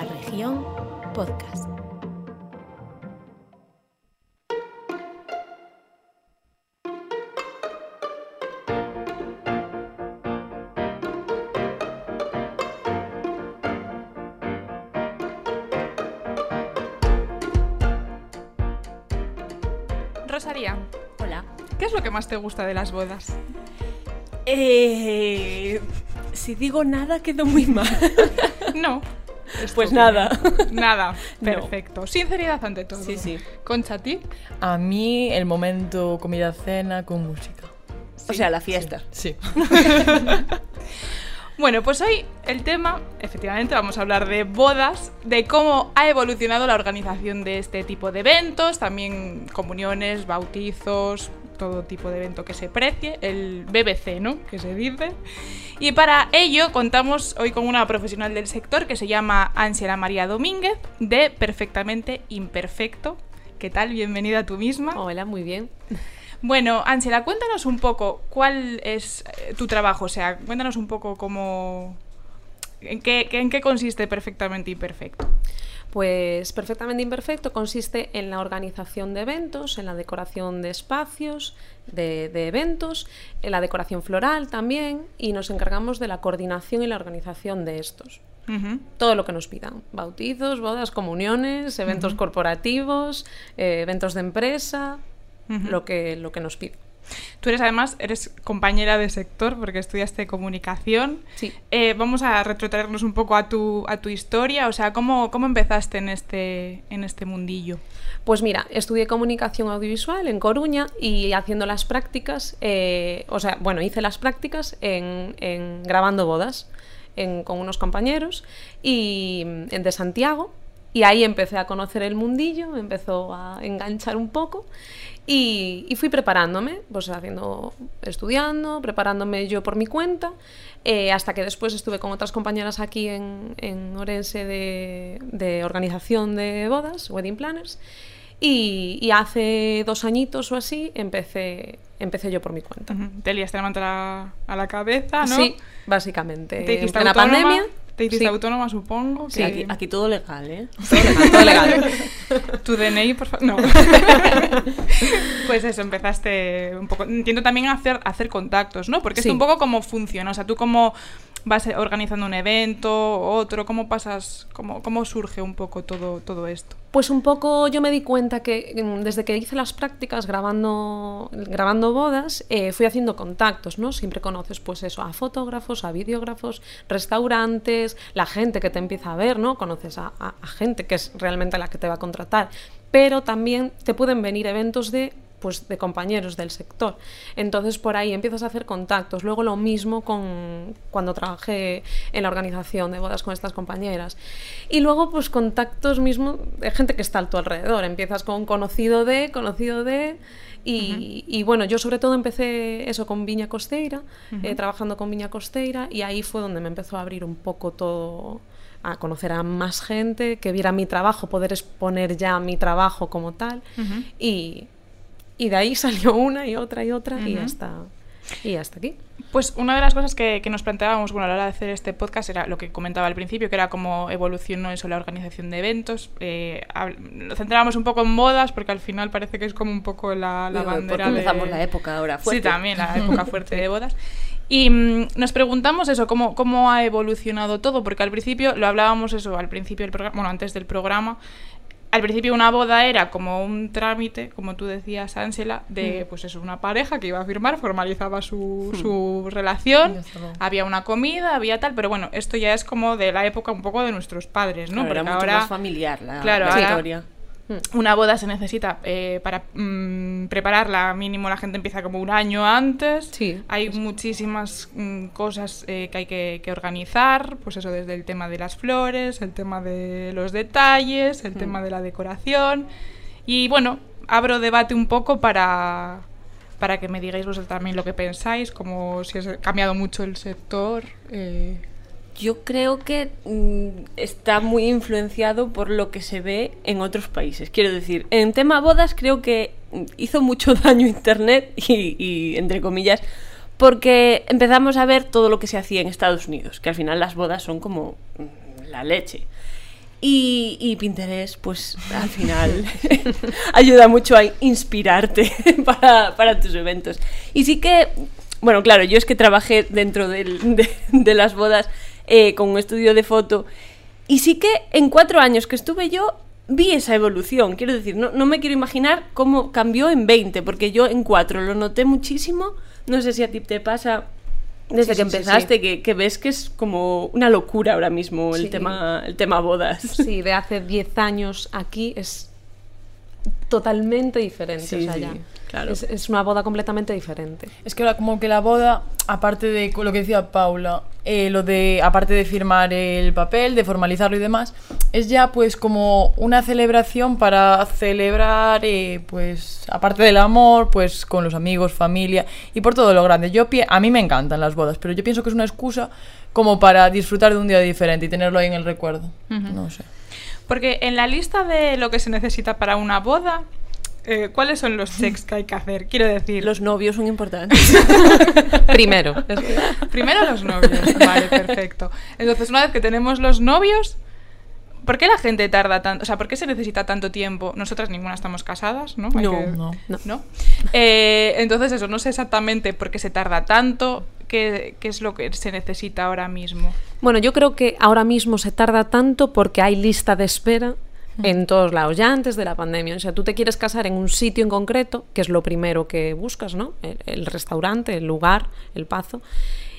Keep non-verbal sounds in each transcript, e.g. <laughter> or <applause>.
La región podcast. Rosaría, Hola. ¿qué es lo que más te gusta de las bodas? Eh, si digo nada, quedo muy mal. <laughs> No. Pues nada. <laughs> Nada. No. Perfecto. Sinceridad ante todo. Sí, sí. Concha, ¿a ti? A mí el momento comida-cena con música. O sea, la fiesta. Sí. <laughs> Bueno, pues hoy el tema, efectivamente, vamos a hablar de bodas, de cómo ha evolucionado la organización de este tipo de eventos, también comuniones, bautizos, todo tipo de evento que se precie, el BBC, ¿no? Que se dice. Y para ello contamos hoy con una profesional del sector que se llama Ángela María Domínguez, de Perfectamente Imperfecto. ¿Qué tal? Bienvenida tú misma. Hola, muy bien. Bueno, Ángela, cuéntanos un poco cuál es eh, tu trabajo, o sea, cuéntanos un poco cómo... ¿En qué, qué- en qué consiste perfectamente imperfecto? Pues perfectamente imperfecto consiste en la organización de eventos, en la decoración de espacios, de, de eventos, en la decoración floral también y nos encargamos de la coordinación y la organización de estos. Todo lo que nos pidan. Bautizos, bodas, comuniones, eventos corporativos, eh, eventos de empresa, lo, que, lo que nos piden. Tú eres además, eres compañera de sector porque estudiaste comunicación. Sí. Eh, vamos a retrotraernos un poco a tu, a tu historia, o sea, ¿cómo, cómo empezaste en este, en este mundillo? Pues mira, estudié comunicación audiovisual en Coruña y haciendo las prácticas, eh, o sea, bueno, hice las prácticas en, en grabando bodas en- con unos compañeros y en de Santiago y ahí empecé a conocer el mundillo, me empezó a enganchar un poco y, y fui preparándome, pues haciendo, estudiando, preparándome yo por mi cuenta, eh, hasta que después estuve con otras compañeras aquí en, en Orense de, de organización de bodas, wedding planners, y, y hace dos añitos o así empecé, empecé yo por mi cuenta. Ujú. Te liaste la manta a la, cabeza, ¿no? Sí, básicamente. Te en la autónoma, pandemia. Te hiciste sí. autónoma, supongo. Sí, que- aquí, aquí todo legal, ¿eh? <laughs> Todo legal, todo legal. <laughs> Tu DNI, por favor. No. <laughs> pues eso, empezaste un poco. Entiendo también hacer, hacer contactos, ¿no? Porque es Sí. un poco cómo funciona. O sea, tú cómo vas organizando un evento, otro, cómo pasas, cómo, cómo surge un poco todo, todo esto. Pues un poco yo me di cuenta que mm, desde que hice las prácticas grabando, grabando bodas, eh, fui haciendo contactos, ¿no? Siempre conoces pues eso, a fotógrafos, a videógrafos, restaurantes, la gente que te empieza a ver, ¿no? Conoces a, a- a gente que es realmente la que te va a contratar, pero también te pueden venir eventos de pues de compañeros del sector. Entonces por ahí empiezas a hacer contactos. Luego lo mismo con cuando trabajé en la organización de bodas con estas compañeras. Y luego pues contactos mismo de gente que está a tu alrededor. Empiezas con conocido de, conocido de y, y bueno, yo sobre todo empecé eso con Viña Costeira, eh, trabajando con Viña Costeira y ahí fue donde me empezó a abrir un poco todo a conocer a más gente, que viera mi trabajo, poder exponer ya mi trabajo como tal y, y de ahí <laughs> salió una y otra y otra y Ujú. hasta y hasta aquí. Pues una de las cosas que, que nos planteábamos bueno, a la hora de hacer este podcast era lo que comentaba al principio, que era cómo evolucionó eso la organización de eventos. Eh, hab- nos centrábamos un poco en bodas, porque al final parece que es como un poco la, la Digo, bandera porque de... empezamos la época ahora Sí, fuerte. también, la <laughs> época fuerte de bodas. Y mm, nos preguntamos eso, cómo, cómo ha evolucionado todo, porque al principio, lo hablábamos eso, al principio del programa, bueno, antes del programa, al principio una boda era como un trámite, como tú decías, Ángela, de pues eso, una pareja que iba a firmar, formalizaba su, su relación, había una comida, había tal, pero bueno, esto ya es como de la época un poco de nuestros padres, ¿no? Claro, era Porque mucho ahora más familiar la, Claro, la ahora- historia. Una boda se necesita eh, para mm, prepararla, mínimo la gente empieza como un año antes. Sí, Hay muchísimas mm, cosas eh, que hay que, que organizar, pues eso desde el tema de las flores, el tema de los detalles, el tema de la decoración. Y bueno, abro debate un poco para, para que me digáis vosotros también lo que pensáis, como si ha cambiado mucho el sector. eh, Yo creo que mm, está muy influenciado por lo que se ve en otros países. Quiero decir, en tema bodas creo que hizo mucho <laughs> daño Internet y, y, entre comillas, porque empezamos a ver todo lo que se hacía en Estados Unidos, que al final las bodas son como mm, la leche. Y, y Pinterest, pues al final <laughs> <laughs> ayuda mucho a inspirarte para, para tus eventos. Y sí que, bueno, claro, yo es que trabajé dentro del- de, de las bodas eh, con un estudio de foto. Y sí que en cuatro años que estuve yo vi esa evolución. Quiero decir, no, no me quiero imaginar cómo cambió en 20, porque yo en cuatro lo noté muchísimo. No sé si a ti te pasa desde Sí, que sí, sí, empezaste, Que, que ves que es como una locura ahora mismo el, tema, el tema bodas. Sí, de hace 10 años aquí es totalmente diferente. Sí, o sea, sí, ya. claro. Es, es una boda completamente diferente. Es que ahora como que la boda, aparte de lo que decía Paula, eh, lo de, aparte de firmar el papel, de formalizarlo y demás, es ya pues como una celebración para celebrar, eh, pues, aparte del amor, pues con los amigos, familia y por todo lo grande. Yo a mí me encantan las bodas, pero yo pienso que es una excusa como para disfrutar de un día diferente y tenerlo ahí en el recuerdo. No sé. Porque en la lista de lo que se necesita para una boda, eh, ¿cuáles son los checks que hay que hacer? Quiero decir, Los novios son importantes. <laughs> Primero. primero los novios. Vale, perfecto. Entonces, una vez que tenemos los novios, ¿por qué la gente tarda tanto? O sea, ¿por qué se necesita tanto tiempo? Nosotras ninguna estamos casadas, ¿no? Hay No, que- no. ¿no? Eh, entonces, eso, no sé exactamente por qué se tarda tanto, qué, qué es lo que se necesita ahora mismo. Bueno, yo creo que ahora mismo se tarda tanto porque hay lista de espera en todos lados, ya antes de la pandemia. O sea, tú te quieres casar en un sitio en concreto, que es lo primero que buscas, ¿no? El, el restaurante, el lugar, el pazo.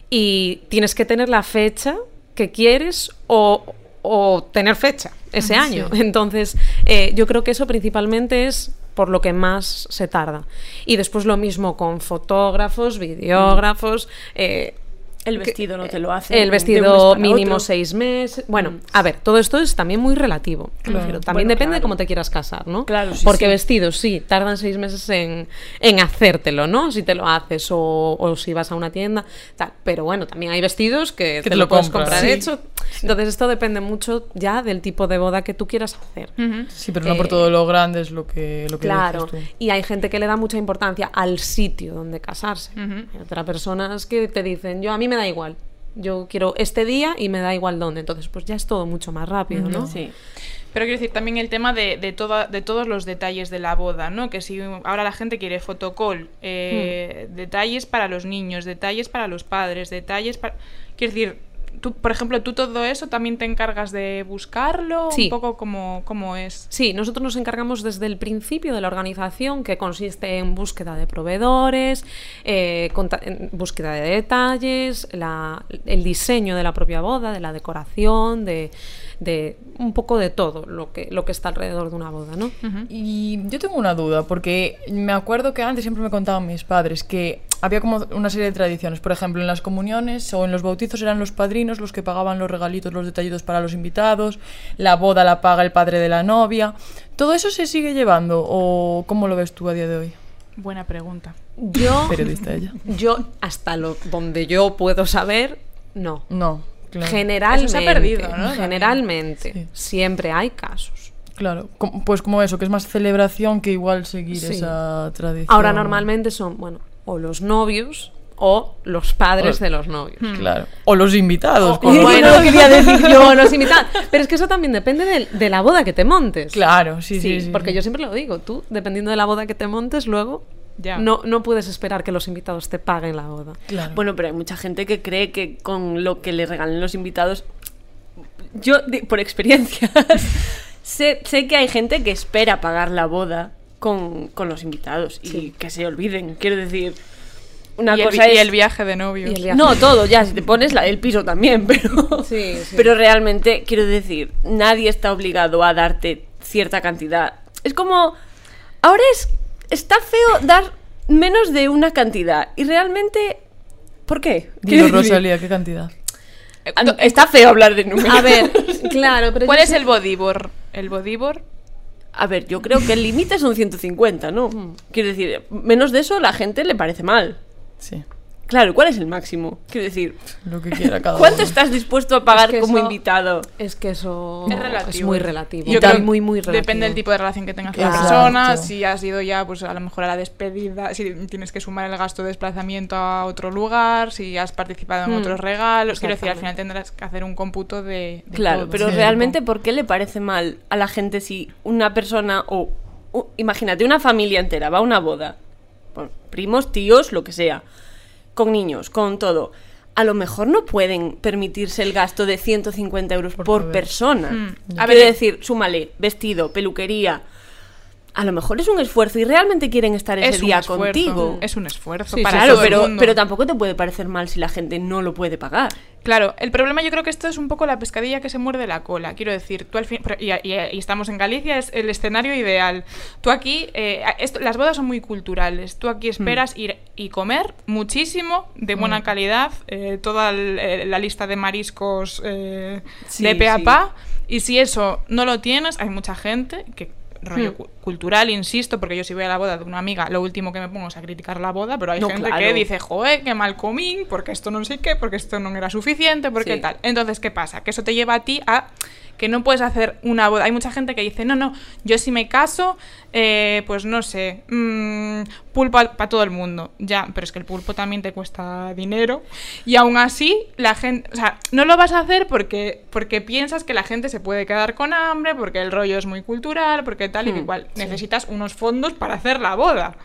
Y tienes que tener la fecha que quieres o, o tener fecha ese año. <laughs> Entonces, eh, yo creo que eso principalmente es por lo que más se tarda. Y después lo mismo con fotógrafos, videógrafos. eh, El vestido no te lo hace. el de vestido mínimo otro. seis meses. Bueno, a ver, todo esto es también muy relativo. Claro. Refiero, También Bueno, depende de claro. cómo te quieras casar, ¿no? Claro, sí, Porque sí. vestidos, sí, tardan seis meses en, en hacértelo, ¿no? Si te lo haces o, o si vas a una tienda, tal. Pero bueno, también hay vestidos que, te, lo, puedes compras. comprar Sí. hecho. Entonces esto depende mucho ya del tipo de boda que tú quieras hacer. Sí, pero no por Eh, todo lo grande es lo que, lo que Claro, dices tú. y hay gente que le da mucha importancia al sitio donde casarse. Ujú. Hay otras personas que te dicen, yo a mí me da igual, yo quiero este día y me da igual dónde. Entonces, pues ya es todo mucho más rápido, ¿no? Sí. Pero quiero decir también el tema de, de, toda- de todos los detalles de la boda, ¿no? Que si ahora la gente quiere fotocall, eh, detalles para los niños, detalles para los padres, detalles para... Quiero decir, tú, por ejemplo, tú todo eso también te encargas de buscarlo, Sí. un poco como, como es. Sí, nosotros nos encargamos desde el principio de la organización, que consiste en búsqueda de proveedores, eh, en búsqueda de detalles, la- el diseño de la propia boda, de la decoración, de, de un poco de todo lo que, lo que está alrededor de una boda, ¿no? Y yo tengo una duda, porque me acuerdo que antes siempre me contaban mis padres que había como una serie de tradiciones. Por ejemplo, en las comuniones o en los bautizos eran los padrinos los que pagaban los regalitos, los detallitos para los invitados, la boda la paga el padre de la novia. ¿Todo eso se sigue llevando o cómo lo ves tú a día de hoy? Buena pregunta. Yo, Periodista ella. yo hasta lo donde yo puedo saber, no. No, claro. Generalmente, Eso se ha perdido, ¿no? generalmente, Sí. siempre hay casos. Claro, pues como eso, que es más celebración que igual seguir Sí. esa tradición. Ahora normalmente son, bueno, o los novios o los padres O- de los novios. Claro. O los invitados. O- como- bueno, quería decir yo, <laughs> los invitados. Pero es que eso también depende de, de la boda que te montes. Claro, sí, sí, sí. porque sí. yo siempre lo digo, tú, dependiendo de la boda que te montes, luego Ya. no, no puedes esperar que los invitados te paguen la boda. Claro. Bueno, pero hay mucha gente que cree que con lo que le regalen los invitados. Yo, de- por experiencia, <laughs> sé, sé que hay gente que espera pagar la boda con, con los invitados y que se olviden. Quiero decir, una y, el, cosa y el viaje de el viaje. No, todo, ya, si te pones la del piso también, <laughs> pero. Sí, sí. Pero realmente, quiero decir, nadie está obligado a darte cierta cantidad. Es como. Ahora es. Está feo dar menos de una cantidad. Y realmente. ¿Por qué? Dilo, Rosalía, ¿qué cantidad? Eh, ah, Está feo hablar de números. A ver, <laughs> claro, pero ¿Cuál es sé- el bodybor? El bodybor A ver, yo creo que el límite son 150, ¿no? Mm. Quiero decir, menos de eso la gente le parece mal. Sí. Claro, ¿cuál es el máximo? Quiero decir, Lo que quiera cada ¿cuánto uno. estás dispuesto a pagar Es que como eso- invitado? Es que eso Es relativo. muy relativo. Yo Muy, creo- muy, muy relativo. Depende del tipo de relación que tengas con la persona, si has ido ya, pues a lo mejor a la despedida, si tienes que sumar el gasto de desplazamiento a otro lugar, si has participado en Mm. otros regalos. Quiero decir, al final tendrás que hacer un cómputo de. de Claro, todo. pero Sí. realmente, ¿por qué le parece mal a la gente si una persona o, imagínate, una familia entera va a una boda, primos, tíos, lo que sea, con niños, con todo? A lo mejor no pueden permitirse el gasto de 150 euros por, persona. Mm. A ver, decir, súmale, vestido, peluquería. A lo mejor es un esfuerzo y realmente quieren estar ese es día esfuerzo, contigo. Es un esfuerzo Sí, para Claro, todo el pero, mundo. pero tampoco te puede parecer mal si la gente no lo puede pagar. Claro, el problema yo creo que esto es un poco la pescadilla que se muerde la cola. Quiero decir, tú al fin, y, y- y estamos en Galicia, es el escenario ideal. Tú aquí, eh, esto- las bodas son muy culturales. Tú aquí esperas ir y comer muchísimo, de buena calidad, eh, toda el- eh, la lista de mariscos eh, Sí, de pe a sí. pa. Y si eso no lo tienes, hay mucha gente que rollo Hmm. Cu- cultural, insisto, porque yo si voy a la boda de una amiga, lo último que me pongo es a criticar la boda, pero hay No, gente claro. que dice, joder, qué mal comín, porque esto no sé qué, porque esto no era suficiente, porque Sí. tal. Entonces, ¿qué pasa? Que eso te lleva a ti a que no puedes hacer una boda. Hay mucha gente que dice, no, no, yo si me caso, eh, pues no sé, mm, pulpo para todo el mundo. Ya, pero es que el pulpo también te cuesta dinero. Y aún así, la gente, o sea, no lo vas a hacer porque, porque piensas que la gente se puede quedar con hambre, porque el rollo es muy cultural, porque tal y que Hmm, igual. Necesitas unos fondos para hacer la boda.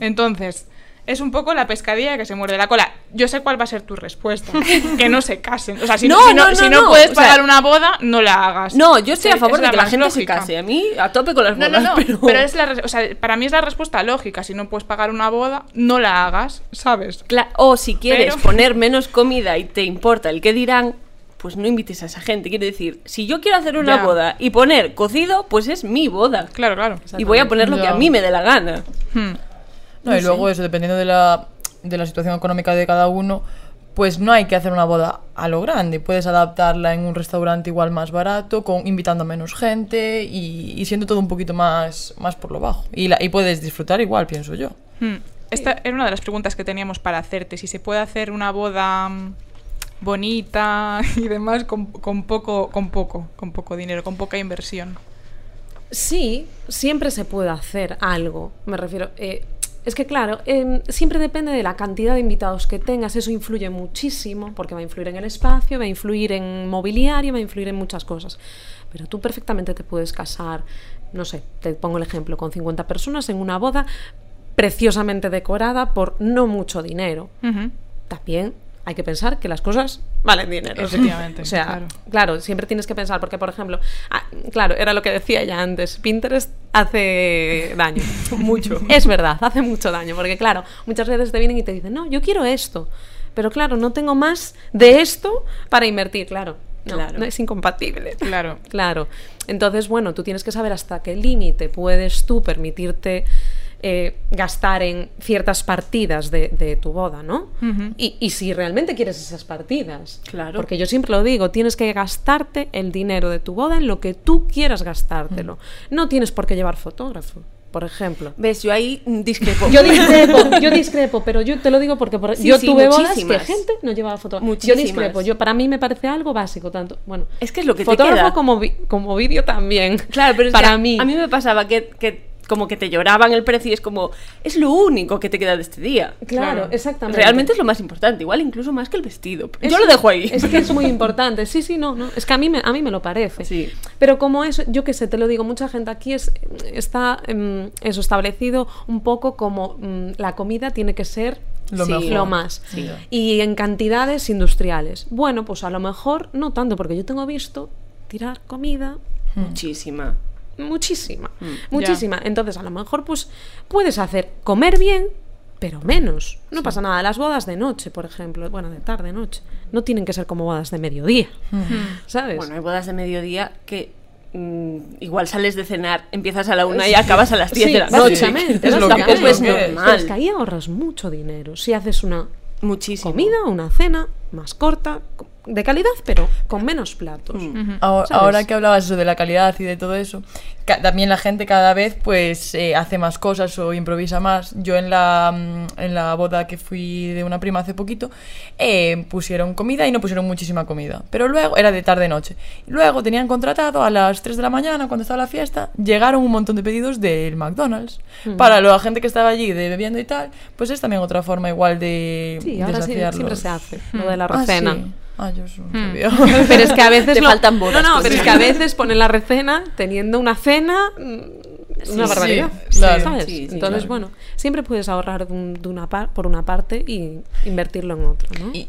Entonces, es un poco la pescadilla que se muerde la cola. Yo sé cuál va a ser tu respuesta. <laughs> que no se casen. O sea, si no, si no, no, no, si no no. puedes O sea, pagar una boda, no la hagas. No, yo estoy a favor es de que la gente lógica. se case. A mí, a tope con las bodas, no, no, pero... pero, es la, o sea, para mí es la respuesta lógica. Si no puedes pagar una boda, no la hagas, ¿sabes? Cla- o si quieres Pero- poner menos comida y te importa el que dirán, pues no invites a esa gente. Quiero decir, si yo quiero hacer una Ya. boda y poner cocido, pues es mi boda. Claro, claro. Y voy a poner lo que a mí me dé la gana. Hmm. No, y luego eso, dependiendo de la, de la situación económica de cada uno, pues no hay que hacer una boda a lo grande. Puedes adaptarla en un restaurante igual más barato, con, invitando a menos gente y, y siendo todo un poquito más, más por lo bajo. Y, la, y puedes disfrutar igual, pienso yo. Hmm. Esta era una de las preguntas que teníamos para hacerte. Si se puede hacer una boda mm, bonita <laughs> y demás con, con poco, con poco, con poco dinero, con poca inversión. Sí, siempre se puede hacer algo. Me refiero. eh, es que, claro, em, siempre depende de la cantidad de invitados que tengas. Eso influye muchísimo, porque va a influir en el espacio, va a influir en mobiliario, va a influir en muchas cosas. Pero tú perfectamente te puedes casar, no sé, te pongo el ejemplo, con 50 personas en una boda preciosamente decorada por no mucho dinero. También hay que pensar que las cosas valen dinero. Efectivamente, <laughs> o sea, claro. claro. siempre tienes que pensar, porque por ejemplo, ah, claro, era lo que decía ya antes, Pinterest hace daño, <laughs> mucho. Es verdad, hace mucho daño, porque claro, muchas veces te vienen y te dicen, no, yo quiero esto, pero claro, no tengo más de esto para invertir, claro. No, Claro. no es incompatible. Claro. <laughs> Claro. Entonces, bueno, tú tienes que saber hasta qué límite puedes tú permitirte eh, gastar en ciertas partidas de, de tu boda, ¿no? Y, y si realmente quieres esas partidas. Claro. Porque yo siempre lo digo, tienes que gastarte el dinero de tu boda en lo que tú quieras gastártelo. No tienes por qué llevar fotógrafo, por ejemplo. ¿Ves? Yo ahí mm, discrepo. Yo discrepo, yo <laughs> discrepo, pero yo te lo digo porque por- Sí, yo sí, tuve bodas que gente no llevaba fotógrafo. Yo discrepo, yo para mí me parece algo básico tanto. Bueno, Es que es lo que te fotógrafo queda. como vi- como vídeo también. Claro, pero es para que a- mí A mí me pasaba que, que como que te lloraban el precio y es como, es lo único que te queda de este día. claro, Claro. exactamente. Realmente es lo más importante, igual incluso más que el vestido. Es- Yo lo dejo ahí. Es que es muy <laughs> importante. Sí, sí, no, no. Es que a mí me, a mí me lo parece. Sí. Pero como eso, yo qué sé, te lo digo, mucha gente aquí es, está em, eso establecido un poco como mm, la comida tiene que ser Lo sí, lo más. Sí. Y en cantidades industriales. Bueno, pues a lo mejor no tanto, porque yo tengo visto tirar comida Muchísima. Muchísima, Mm. muchísima. Entonces, a lo mejor, pues, puedes hacer comer bien, pero menos. No pasa nada. Las bodas de noche, por ejemplo, bueno, de tarde, noche, no tienen que ser como bodas de mediodía, ¿sabes? Bueno, hay bodas de mediodía que mm, igual sales de cenar, empiezas a la una y acabas a las 10 Sí, de la noche. Es lo que- es lo que es. Pero es que ahí ahorras mucho dinero. Si haces una Muchísimo. comida, una cena más corta, co- de calidad, pero con menos platos. Ahora, ¿Sabes? ahora que hablabas eso de la calidad y de todo eso, también la gente cada vez pues eh, hace más cosas o improvisa más. Yo en la, mm, en la boda que fui de una prima hace poquito, eh, pusieron comida y no pusieron muchísima comida. Pero luego, era de tarde-noche. Luego tenían contratado a las 3 de la mañana, cuando estaba la fiesta, llegaron un montón de pedidos del McDonald's. Para la gente que estaba allí de bebiendo y tal, pues es también otra forma igual de... Sí, de ahora sí, siempre se hace, lo de la Ah, recena. sí. Ah, yo eso no Mm. sabía. Pero es que a veces Te lo- faltan bodas, No, no, pues. pero es que a veces ponen la recena teniendo una cena mm, una Sí, barbaridad, sí, claro. ¿sabes? Sí, sí, Entonces, claro. bueno, siempre puedes ahorrar de un- de una par- por una parte y invertirlo en otra, ¿no? Y,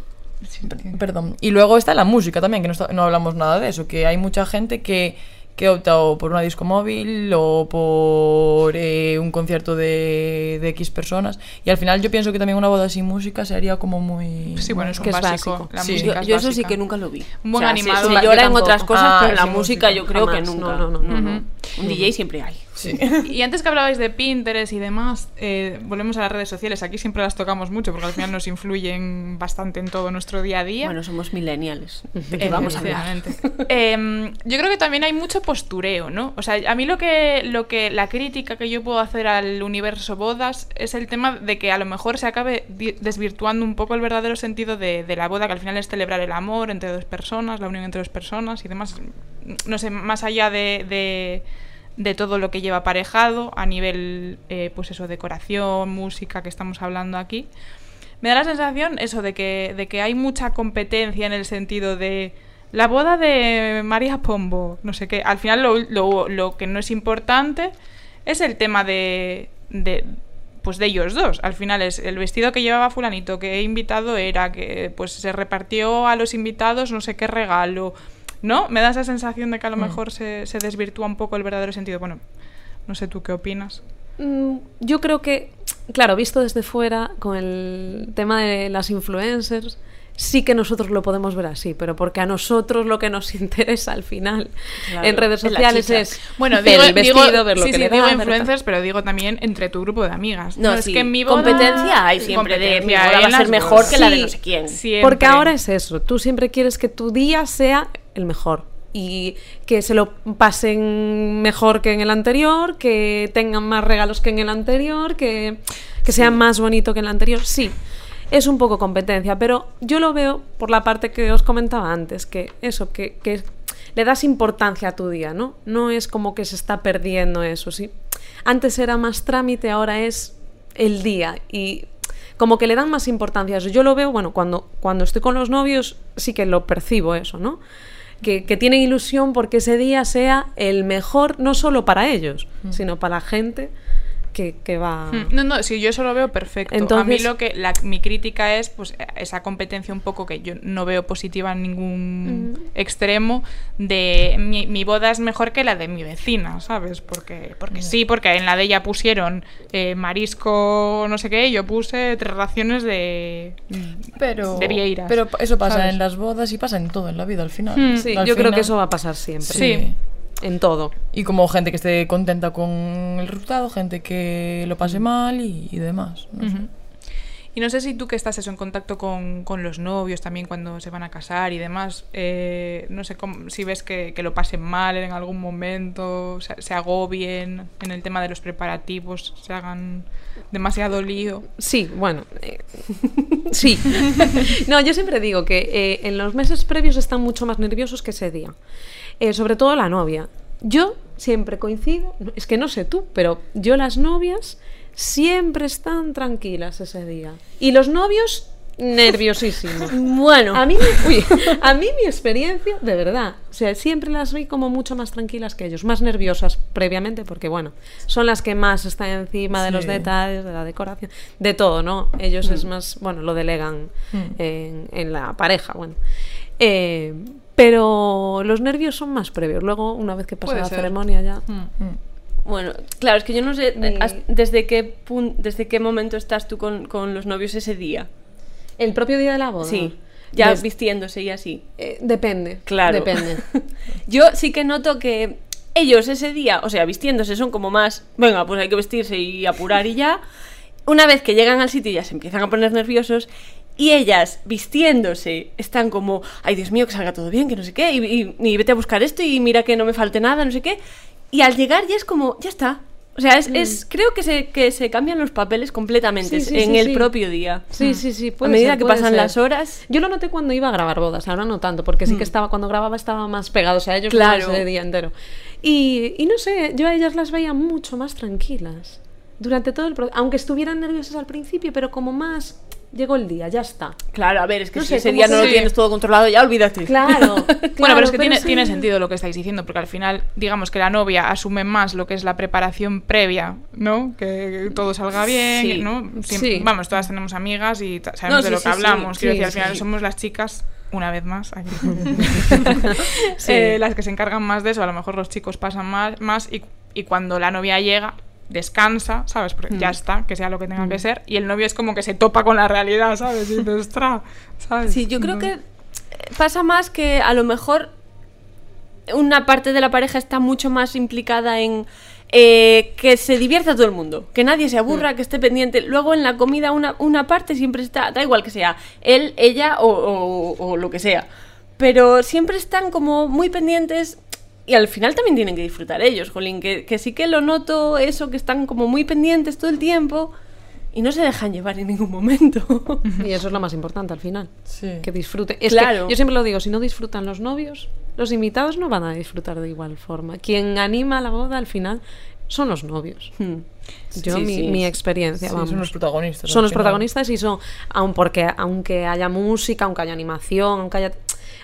perdón. Y luego está la música también, que no, está- no hablamos nada de eso, que hay mucha gente que, que opta o por una disco móvil o por eh, un concierto de, de X personas. Y al final yo pienso que también una boda sin música sería como muy... Sí, bueno, es que un es básico. básico. La Sí. música Yo, es yo eso sí que nunca lo vi. Un buen se- animado, Se, yo llora en otras cosas, Ah, pero en la música música. yo creo que nunca. no, no, no, no. Un DJ siempre hay. Sí. <laughs> Y antes que hablabais de Pinterest y demás, eh, volvemos a las redes sociales. Aquí siempre las tocamos mucho porque al final nos influyen bastante en todo nuestro día a día. Bueno, somos millennials. ¿De qué vamos a hablar? Em, yo creo que también hay mucho postureo, ¿no? O sea, a mí lo que, lo que, la crítica que yo puedo hacer al universo bodas es el tema de que a lo mejor se acabe desvirtuando un poco el verdadero sentido de, de la boda, que al final es celebrar el amor entre dos personas, la unión entre dos personas y demás. No sé, más allá de, de, de todo lo que lleva aparejado a nivel, eh, pues eso, decoración, música que estamos hablando aquí. Me da la sensación eso de que, de que hay mucha competencia en el sentido de la boda de María Pombo, no sé qué. Al final lo, lo- lo que no es importante es el tema de, de pues de ellos dos. Al final es el vestido que llevaba fulanito, que invitado era, que pues se repartió a los invitados no sé qué regalo. ¿No? Me da esa sensación de que a lo mejor se, se desvirtúa un poco el verdadero sentido. Bueno, no sé tú qué opinas. Mm, Yo creo que, claro, visto desde fuera, con el tema de las influencers, sí que nosotros lo podemos ver así, pero porque a nosotros lo que nos <laughs> interesa al final Claro, en redes sociales es Bueno, ver digo, el vestido, digo- ver lo sí, que sí, le digo da, influencers, pero digo también entre tu grupo de amigas. No, es sí, que en mi boda- competencia hay siempre de, mi boda va a ser mejor que la de no sé quién. Siempre. Porque ahora es eso, tú siempre quieres que tu día sea el mejor y que se lo pasen mejor que en el anterior, que tengan más regalos que en el anterior, que, que sea más bonito que en el anterior. Sí, es un poco competencia, pero yo lo veo por la parte que os comentaba antes, que eso, que, que le das importancia a tu día, ¿no? No es como que se está perdiendo eso, ¿sí? Antes era más trámite, ahora es el día y como que le dan más importancia a eso. Yo lo veo, bueno, cuando, cuando estoy con los novios sí que lo percibo eso, ¿no? Que, que tienen ilusión porque ese día sea el mejor, no solo para ellos, sino para la gente que, que va... Mm, No, no, sí, yo eso lo veo perfecto. a mí lo que la, mi crítica es pues esa competencia un poco que yo no veo positiva en ningún extremo de mi, mi boda es mejor que la de mi vecina, ¿sabes? Porque porque sí, porque en la de ella pusieron eh, marisco no sé qué, y yo puse tres raciones de Pero, de vieiras. pero eso pasa ¿sabes? en las bodas y pasa en todo en la vida al final. Mm. Sí, Al yo creo que eso va a pasar siempre. Sí. En todo. Y como gente que esté contenta con el resultado, gente que lo pase mal y, y demás. no sé. Ujú. Y no sé si tú que estás eso en contacto con, con los novios también cuando se van a casar y demás, eh, no sé cómo- si ves que, que lo pasen mal en algún momento, se, se agobien en el tema de los preparativos, se hagan demasiado lío. Sí, bueno, eh, <laughs> sí. <laughs> No, yo siempre digo que eh, en los meses previos están mucho más nerviosos que ese día. Eh, sobre todo la novia. Yo siempre coincido, es que no sé tú, pero yo las novias siempre están tranquilas ese día. Y los novios nerviosísimos. <laughs> Bueno, A mí, <laughs> uy, a mí mi experiencia, de verdad, o sea, siempre las vi como mucho más tranquilas que ellos, más nerviosas previamente, porque bueno, son las que más están encima de los detalles, de la decoración, de todo, ¿no? Ellos es más, bueno, lo delegan Mm. en, en la pareja, bueno. Eh, pero los nervios son más previos. Luego, una vez que pasa Puede la ser. ceremonia ya. Mm. bueno, claro, es que yo no sé has- desde qué pun- desde qué momento estás tú con, con los novios ese día. El propio día de la boda. Sí, ya Des- vistiéndose y así. eh, depende. Claro. Depende. <laughs> Yo sí que noto que ellos ese día, o sea, vistiéndose son como más, venga, pues hay que vestirse y apurar y ya. Una vez que llegan al sitio ya se empiezan a poner nerviosos Y ellas, vistiéndose, están como, ay Dios mío, que salga todo bien, que no sé qué, y, y- y vete a buscar esto y mira que no me falte nada, no sé qué. Y al llegar ya es como, ya está. O sea, es, es- creo que se, que se cambian los papeles completamente Sí, sí, en sí, el propio día. Sí, sí, sí. A medida ser, que pasan ser. las horas. Yo lo noté cuando iba a grabar bodas, ahora no tanto, porque sí que estaba, cuando grababa estaba más pegados a ellos Claro. ese día entero. Y, y no sé, yo a ellas las veía mucho más tranquilas durante todo el proceso, aunque estuvieran nerviosas al principio, pero como más llegó el día, ya está. Claro, a ver, es que No si sé, ese día que no lo sí. tienes todo controlado, ya olvídate. Claro. <laughs> bueno, pero es que tiene, sí. tiene sentido lo que estáis diciendo, porque al final, digamos que la novia asume más lo que es la preparación previa, ¿no? Que todo salga bien, Sí. ¿no? Siem- Sí. Vamos, todas tenemos amigas y sabemos No, de sí, lo sí, que sí. hablamos. Quiero Sí, decir, al sí. final somos las chicas, una vez más, aquí. <laughs> <laughs> eh, las que se encargan más de eso. A lo mejor los chicos pasan más, más y, y cuando la novia llega descansa, ¿sabes? Porque Mm. ya está, que sea lo que tenga que ser. Y el novio es como que se topa con la realidad, ¿sabes? Y ¿sabes? Sí, yo creo que pasa más que a lo mejor una parte de la pareja está mucho más implicada en eh, que se divierta todo el mundo, que nadie se aburra, que esté pendiente. Luego en la comida una, una parte siempre está, da igual que sea él, ella o, o- o lo que sea, pero siempre están como muy pendientes y al final también tienen que disfrutar ellos, Jolín, que, que sí que lo noto eso, que están como muy pendientes todo el tiempo y no se dejan llevar en ningún momento. Y eso es lo más importante al final. Sí. Que disfruten. Es Claro. que yo siempre lo digo, si no disfrutan los novios, los invitados no van a disfrutar de igual forma. Quien anima la boda al final son los novios. Hmm. Yo, Sí, mi, sí. mi experiencia, Sí, vamos. son los protagonistas. Son los final. protagonistas y son, aun porque aunque haya música, aunque haya animación, aunque haya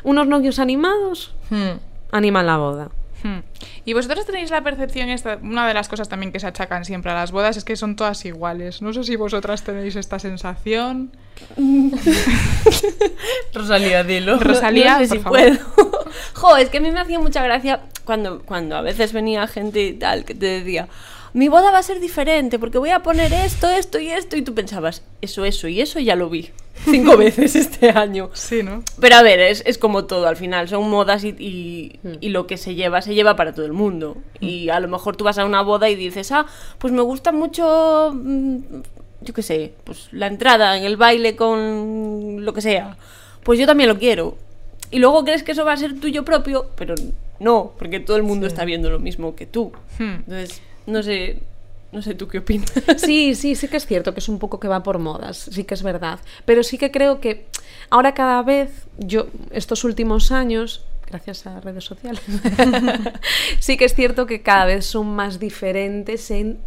unos novios animados, Hmm. Animan la boda. Hmm. Y vosotros tenéis la percepción esta, una de las cosas también que se achacan siempre a las bodas es que son todas iguales. No sé si vosotras tenéis esta sensación. <laughs> Rosalía, dilo. Rosalía, no sé por si favor. puedo. <laughs> jo, es que a mí me hacía mucha gracia cuando, cuando a veces venía gente y tal que te decía, mi boda va a ser diferente porque voy a poner esto, esto y esto. Y tú pensabas, eso, eso y eso ya lo vi cinco <laughs> veces este año. Sí, ¿no? Pero a ver, es, es como todo al final, son modas y, y- y lo que se lleva, se lleva para todo el mundo. Y a lo mejor tú vas a una boda y dices, ah, pues me gusta mucho, mm, yo qué sé, pues la entrada en el baile con lo que sea. Pues yo también lo quiero. Y luego crees que eso va a ser tuyo propio, pero no, porque todo el mundo está viendo lo mismo que tú. Hmm. Entonces, no sé, no sé tú qué opinas. Sí, sí, sí que es cierto que es un poco que va por modas, sí que es verdad. Pero sí que creo que ahora cada vez, yo, estos últimos años, gracias a redes sociales, <laughs> sí que es cierto que cada vez son más diferentes en,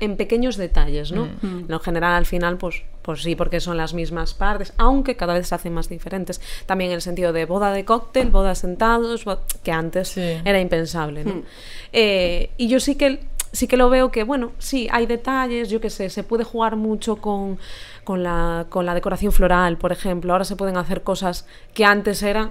en pequeños detalles, ¿no? En lo general, al final, pues, pues sí, porque son las mismas partes, aunque cada vez se hacen más diferentes. También en el sentido de boda de cóctel, boda sentados, que antes Sí. era impensable, ¿no? Mm. Eh, y yo sí que sí que lo veo que, bueno, sí, hay detalles, yo qué sé, se puede jugar mucho con, con, la, con la decoración floral, por ejemplo. Ahora se pueden hacer cosas que antes eran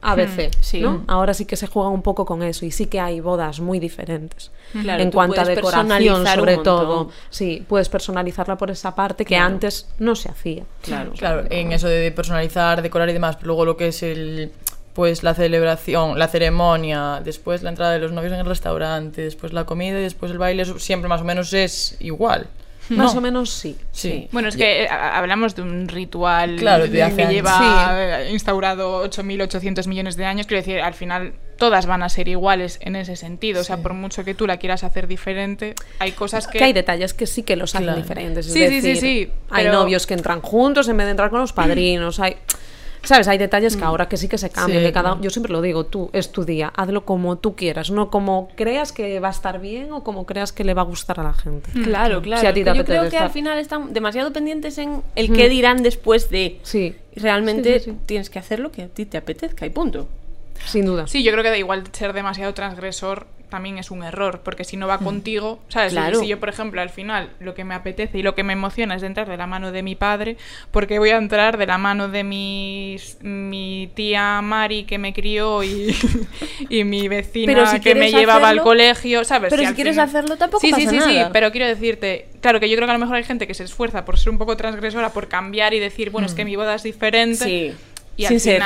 ABC, sí. ¿no? Ahora sí que se juega un poco con eso y sí que hay bodas muy diferentes. Claro, en cuanto a decoración, sobre todo. Sí, puedes personalizarla por esa parte que Claro. antes no se hacía. Claro. Claro, en eso de personalizar, decorar y demás, pero luego lo que es el pues la celebración, la ceremonia, después la entrada de los novios en el restaurante, después la comida y después el baile, siempre más o menos es igual. <laughs> Más o menos sí. Sí. Bueno, es que eh, hablamos de un ritual Claro, de que lleva eh, instaurado 8.800 millones de años. Quiero decir, al final todas van a ser iguales en ese sentido. O sea, por mucho que tú la quieras hacer diferente, hay cosas que... Que hay detalles que sí que los hacen Claro. diferentes. es Sí, sí, sí, decir, sí, Hay pero- novios que entran juntos en vez de entrar con los <clears throat> padrinos. Hay, ¿Sabes? Hay detalles Mm. que ahora que sí que se cambian. Sí, que cada. Yo siempre lo digo, tú, es tu día, hazlo como tú quieras, no como creas que va a estar bien o como creas que le va a gustar a la gente. Claro, claro. Si a ti te Yo creo que al final están demasiado pendientes en el qué dirán después de. Sí, Realmente Sí, sí, sí. tienes que hacer lo que a ti te apetezca y punto. Sin duda. Sí, yo creo que da igual ser demasiado transgresor también es un error, porque si no va contigo, ¿sabes? Si- Claro. Si, yo, por ejemplo, al final lo que me apetece y lo que me emociona es de entrar de la mano de mi padre, porque voy a entrar de la mano de mi, mi tía Mari que me crió y, <laughs> y mi vecina si que me llevaba al colegio, ¿sabes? pero si quieres final- hacerlo, tampoco sí, sí, pasa sí, sí, nada. pero quiero decirte, claro que yo creo que a lo mejor hay gente que se esfuerza por ser un poco transgresora, por cambiar y decir, bueno, es que mi boda es diferente Sí. y al Sin ser.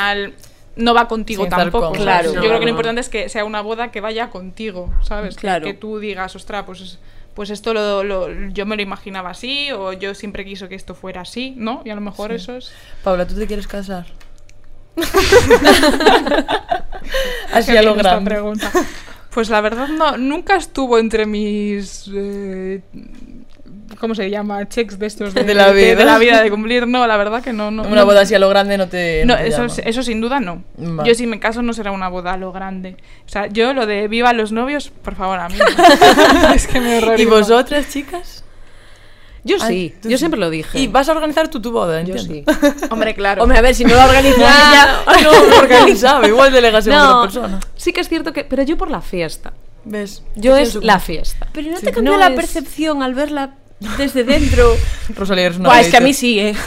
No va contigo Sin tampoco. Claro. Yo creo que lo importante es que sea una boda que vaya contigo, ¿sabes? Que- Claro. Que, tú digas, ostras, pues es- pues esto lo, lo- yo me lo imaginaba así, o yo siempre quiso que esto fuera así, ¿no? Y a lo mejor eso es... Paula, ¿tú te quieres casar? <laughs> Así a lo grande. pregunta. Pues la verdad no, nunca estuvo entre mis... eh, ¿Cómo se llama? Checks de estos <laughs> de, De la de- de vida. la vida de cumplir. No, la verdad que no. no Una no. boda así a lo grande no te. No, te eso, llama. eso sin duda no. Vale. Yo si me caso no será una boda a lo grande. O sea, yo lo de viva los novios, por favor, a mí. <laughs> <laughs> es que me horroriza. ¿Y vosotras, chicas? Yo sí, yo sí. siempre lo dije. Y vas a organizar tú tu boda, yo entiendo. sí. Hombre, claro. Hombre, a ver, si no lo organizas ella... no, porque él sabe, igual delegas en No, otra persona. sí que es cierto que, pero yo por la fiesta. ¿Ves? Yo es la fiesta. Pero ¿no Sí. te cambió No la es- percepción al verla desde dentro? Rosalía eres una Buah, es que a mí sí, ¿eh? <laughs>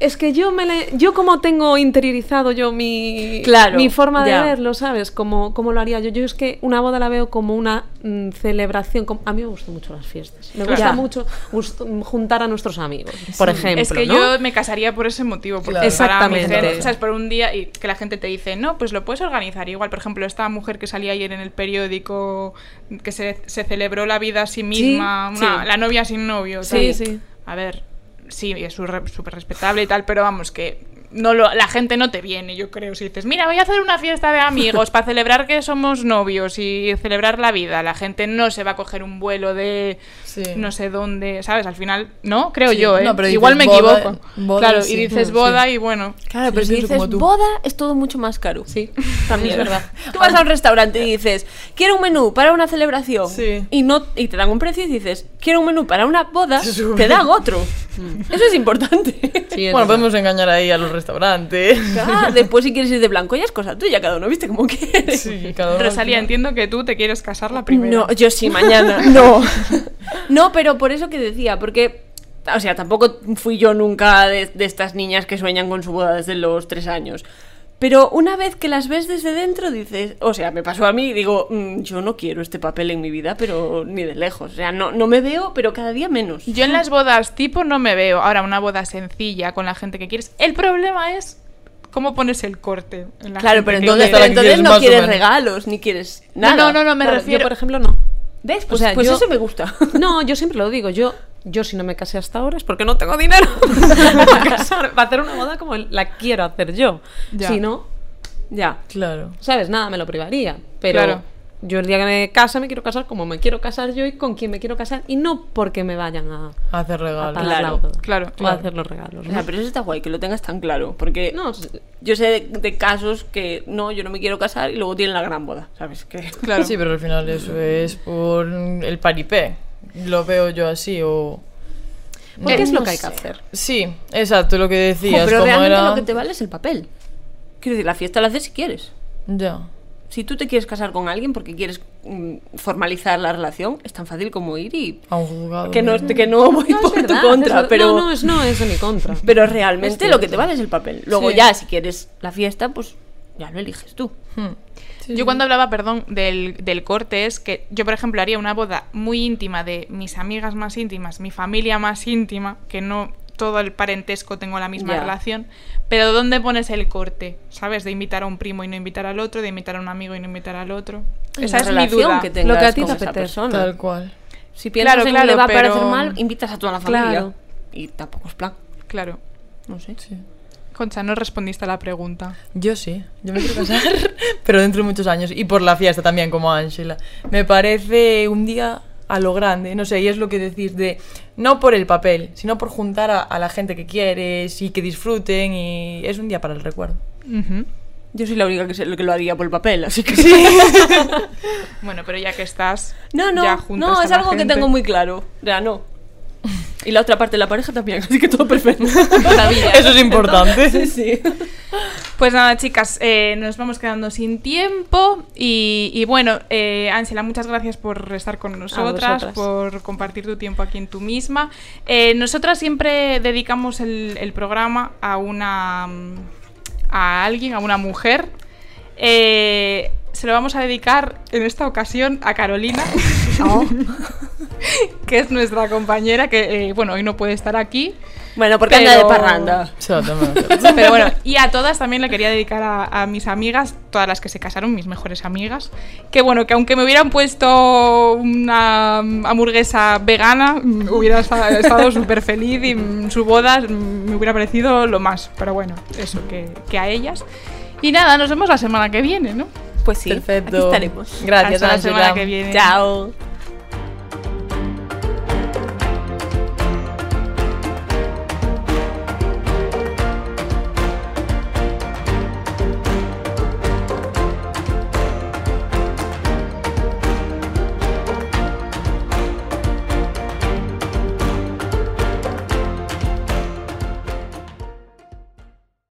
Es que yo me le- yo como tengo interiorizado yo mi Claro, mi forma ya. de verlo, ¿sabes? Como, como lo haría yo. Yo es que una boda la veo como una mm, celebración. a mí me gustan mucho las fiestas. Me gusta Ya. mucho gusto- juntar a nuestros amigos, por ejemplo. es que ¿no? yo me casaría por ese motivo. Porque Claro. para mi Exactamente. gente, ¿sabes? Por un día y que la gente te dice, no, pues lo puedes organizar. Igual, por ejemplo, esta mujer que salía ayer en el periódico, que se, se celebró la vida a sí misma, Sí, una- sí. la novia sin novio. Sí, tal. sí. A ver, sí, es súper respetable y tal, pero vamos, que no lo, la gente no te viene, yo creo. Si dices, mira, voy a hacer una fiesta de amigos para celebrar que somos novios y celebrar la vida, la gente no se va a coger un vuelo de Sí. no sé dónde, ¿sabes? Al final, no, creo Sí, yo, ¿eh? no, pero Igual me boda- equivoco. boda, claro, sí. y dices Mm, boda sí. y bueno. Claro, pero si dices tú. boda es todo mucho más caro. Sí. También Es verdad. <laughs> Tú vas a un restaurante y dices, quiero un menú para una celebración. Sí. Y, no, y te dan un precio y dices, quiero un menú para una boda, <laughs> te dan otro. Eso es importante. Sí, es Bueno, verdad. podemos engañar ahí a los restaurantes. Ah, después si quieres ir de blanco ya es cosa tuya, cada uno viste como quiere. Sí, cada uno al Rosalía, entiendo que tú te quieres casar la primera. No, yo sí, mañana. <laughs> No. No, pero por eso que decía, porque. O sea, tampoco fui yo nunca de, de estas niñas que sueñan con su boda desde los tres años. Pero una vez que las ves desde dentro, dices. O sea, me pasó a mí, digo, "Mm, yo no quiero este papel en mi vida, pero ni de lejos. O sea, no, no me veo, pero cada día menos. Yo en las bodas tipo no me veo. Ahora, una boda sencilla con la gente que quieres. El problema es cómo pones el corte. en la Claro, gente pero entonces, pero no quieres regalos, ni quieres No, nada. no, no, no, me Claro, refiero. Yo, por ejemplo, no. ¿Ves? O Pues, sea, pues yo- eso me gusta. <laughs> No, yo siempre lo digo. Yo, yo si no me casé hasta ahora es porque no tengo dinero <laughs> <laughs> para, casar- para hacer una boda como la quiero hacer yo. Ya. Si no, Ya. Claro. ¿sabes? Nada, me lo privaría. Pero Claro. Yo el día que me case me quiero casar como me quiero casar yo y con quien me quiero casar. Y no porque me vayan a, Hacer a regalos. la Claro, claro, O a hacer los regalos. O sea, pero eso está guay, que lo tengas tan claro. Porque No, yo sé de, de casos que no, yo no me quiero casar y luego tienen la gran boda, ¿sabes? Que... Claro. Sí, pero al final eso es por el paripé. Lo veo yo así o... porque es no lo que hay que hacer. Sí, exacto, lo que Jo, decías. pero como realmente era... lo que te vale es el papel. Quiero decir, la fiesta la haces si quieres. Ya. Si tú te quieres casar con alguien porque quieres mm, formalizar la relación, es tan fácil como ir y... A un juzgado. Que no, que no voy No, es por tu contra, pero... No, no, es, no es de mi contra. <laughs> Pero realmente Es lo que te vale es el papel. Luego Sí. ya, si quieres la fiesta, pues ya lo eliges tú. Hmm. Sí, Yo cuando hablaba, perdón, del, del corte es que yo, por ejemplo, haría una boda muy íntima de mis amigas más íntimas, mi familia más íntima, que no todo el parentesco tengo la misma Ya. relación, pero ¿dónde pones el corte? ¿Sabes? De invitar a un primo y no invitar al otro, de invitar a un amigo y no invitar al otro. Esa La es mi relación duda. que tengas Lo que a ti con te persona. Tal cual. Si piensas Claro, en claro, que le va a pero- parecer mal, invitas a toda la familia. Claro. Y tampoco es plan. Claro. No sé. Sí. Concha, no respondiste a la pregunta. Yo sí, yo me quiero casar, <laughs> pero dentro de muchos años. Y por la fiesta también, como Ángela. Me parece un día a lo grande, no sé, y es lo que decís de, no por el papel, sino por juntar a, a la gente que quieres y que disfruten y es un día para el recuerdo. Yo soy la única que, sé- que lo haría por el papel, así que <laughs> Bueno, pero ya que estás. No, no, ya no, es algo que tengo muy claro. Ya no. Y la otra parte de la pareja también, <laughs> así que todo perfecto. Eso es importante. Sí, sí. <laughs> Pues nada, chicas, eh, nos vamos quedando sin tiempo. Y, y bueno, eh, Ángela, muchas gracias por estar con nosotras, por compartir tu tiempo aquí en tú misma. Eh, nosotras siempre dedicamos el, el programa a una. a alguien, a una mujer. Eh, se lo vamos a dedicar en esta ocasión a Carolina. <laughs> <laughs> que es nuestra compañera, que eh, bueno, hoy no puede estar aquí. Bueno, porque anda de parranda. Pero bueno, y a todas también le quería dedicar a, a mis amigas, todas las que se casaron, mis mejores amigas. Que bueno, que aunque me hubieran puesto una hamburguesa vegana, mm, hubiera esta- estado súper feliz y mm, su boda mm, me hubiera parecido lo más. Pero bueno, eso, que, que a ellas. Y nada, nos vemos la semana que viene, ¿no? Pues sí, Perfecto. aquí estaremos. Gracias, Hasta la semana que viene. Chao.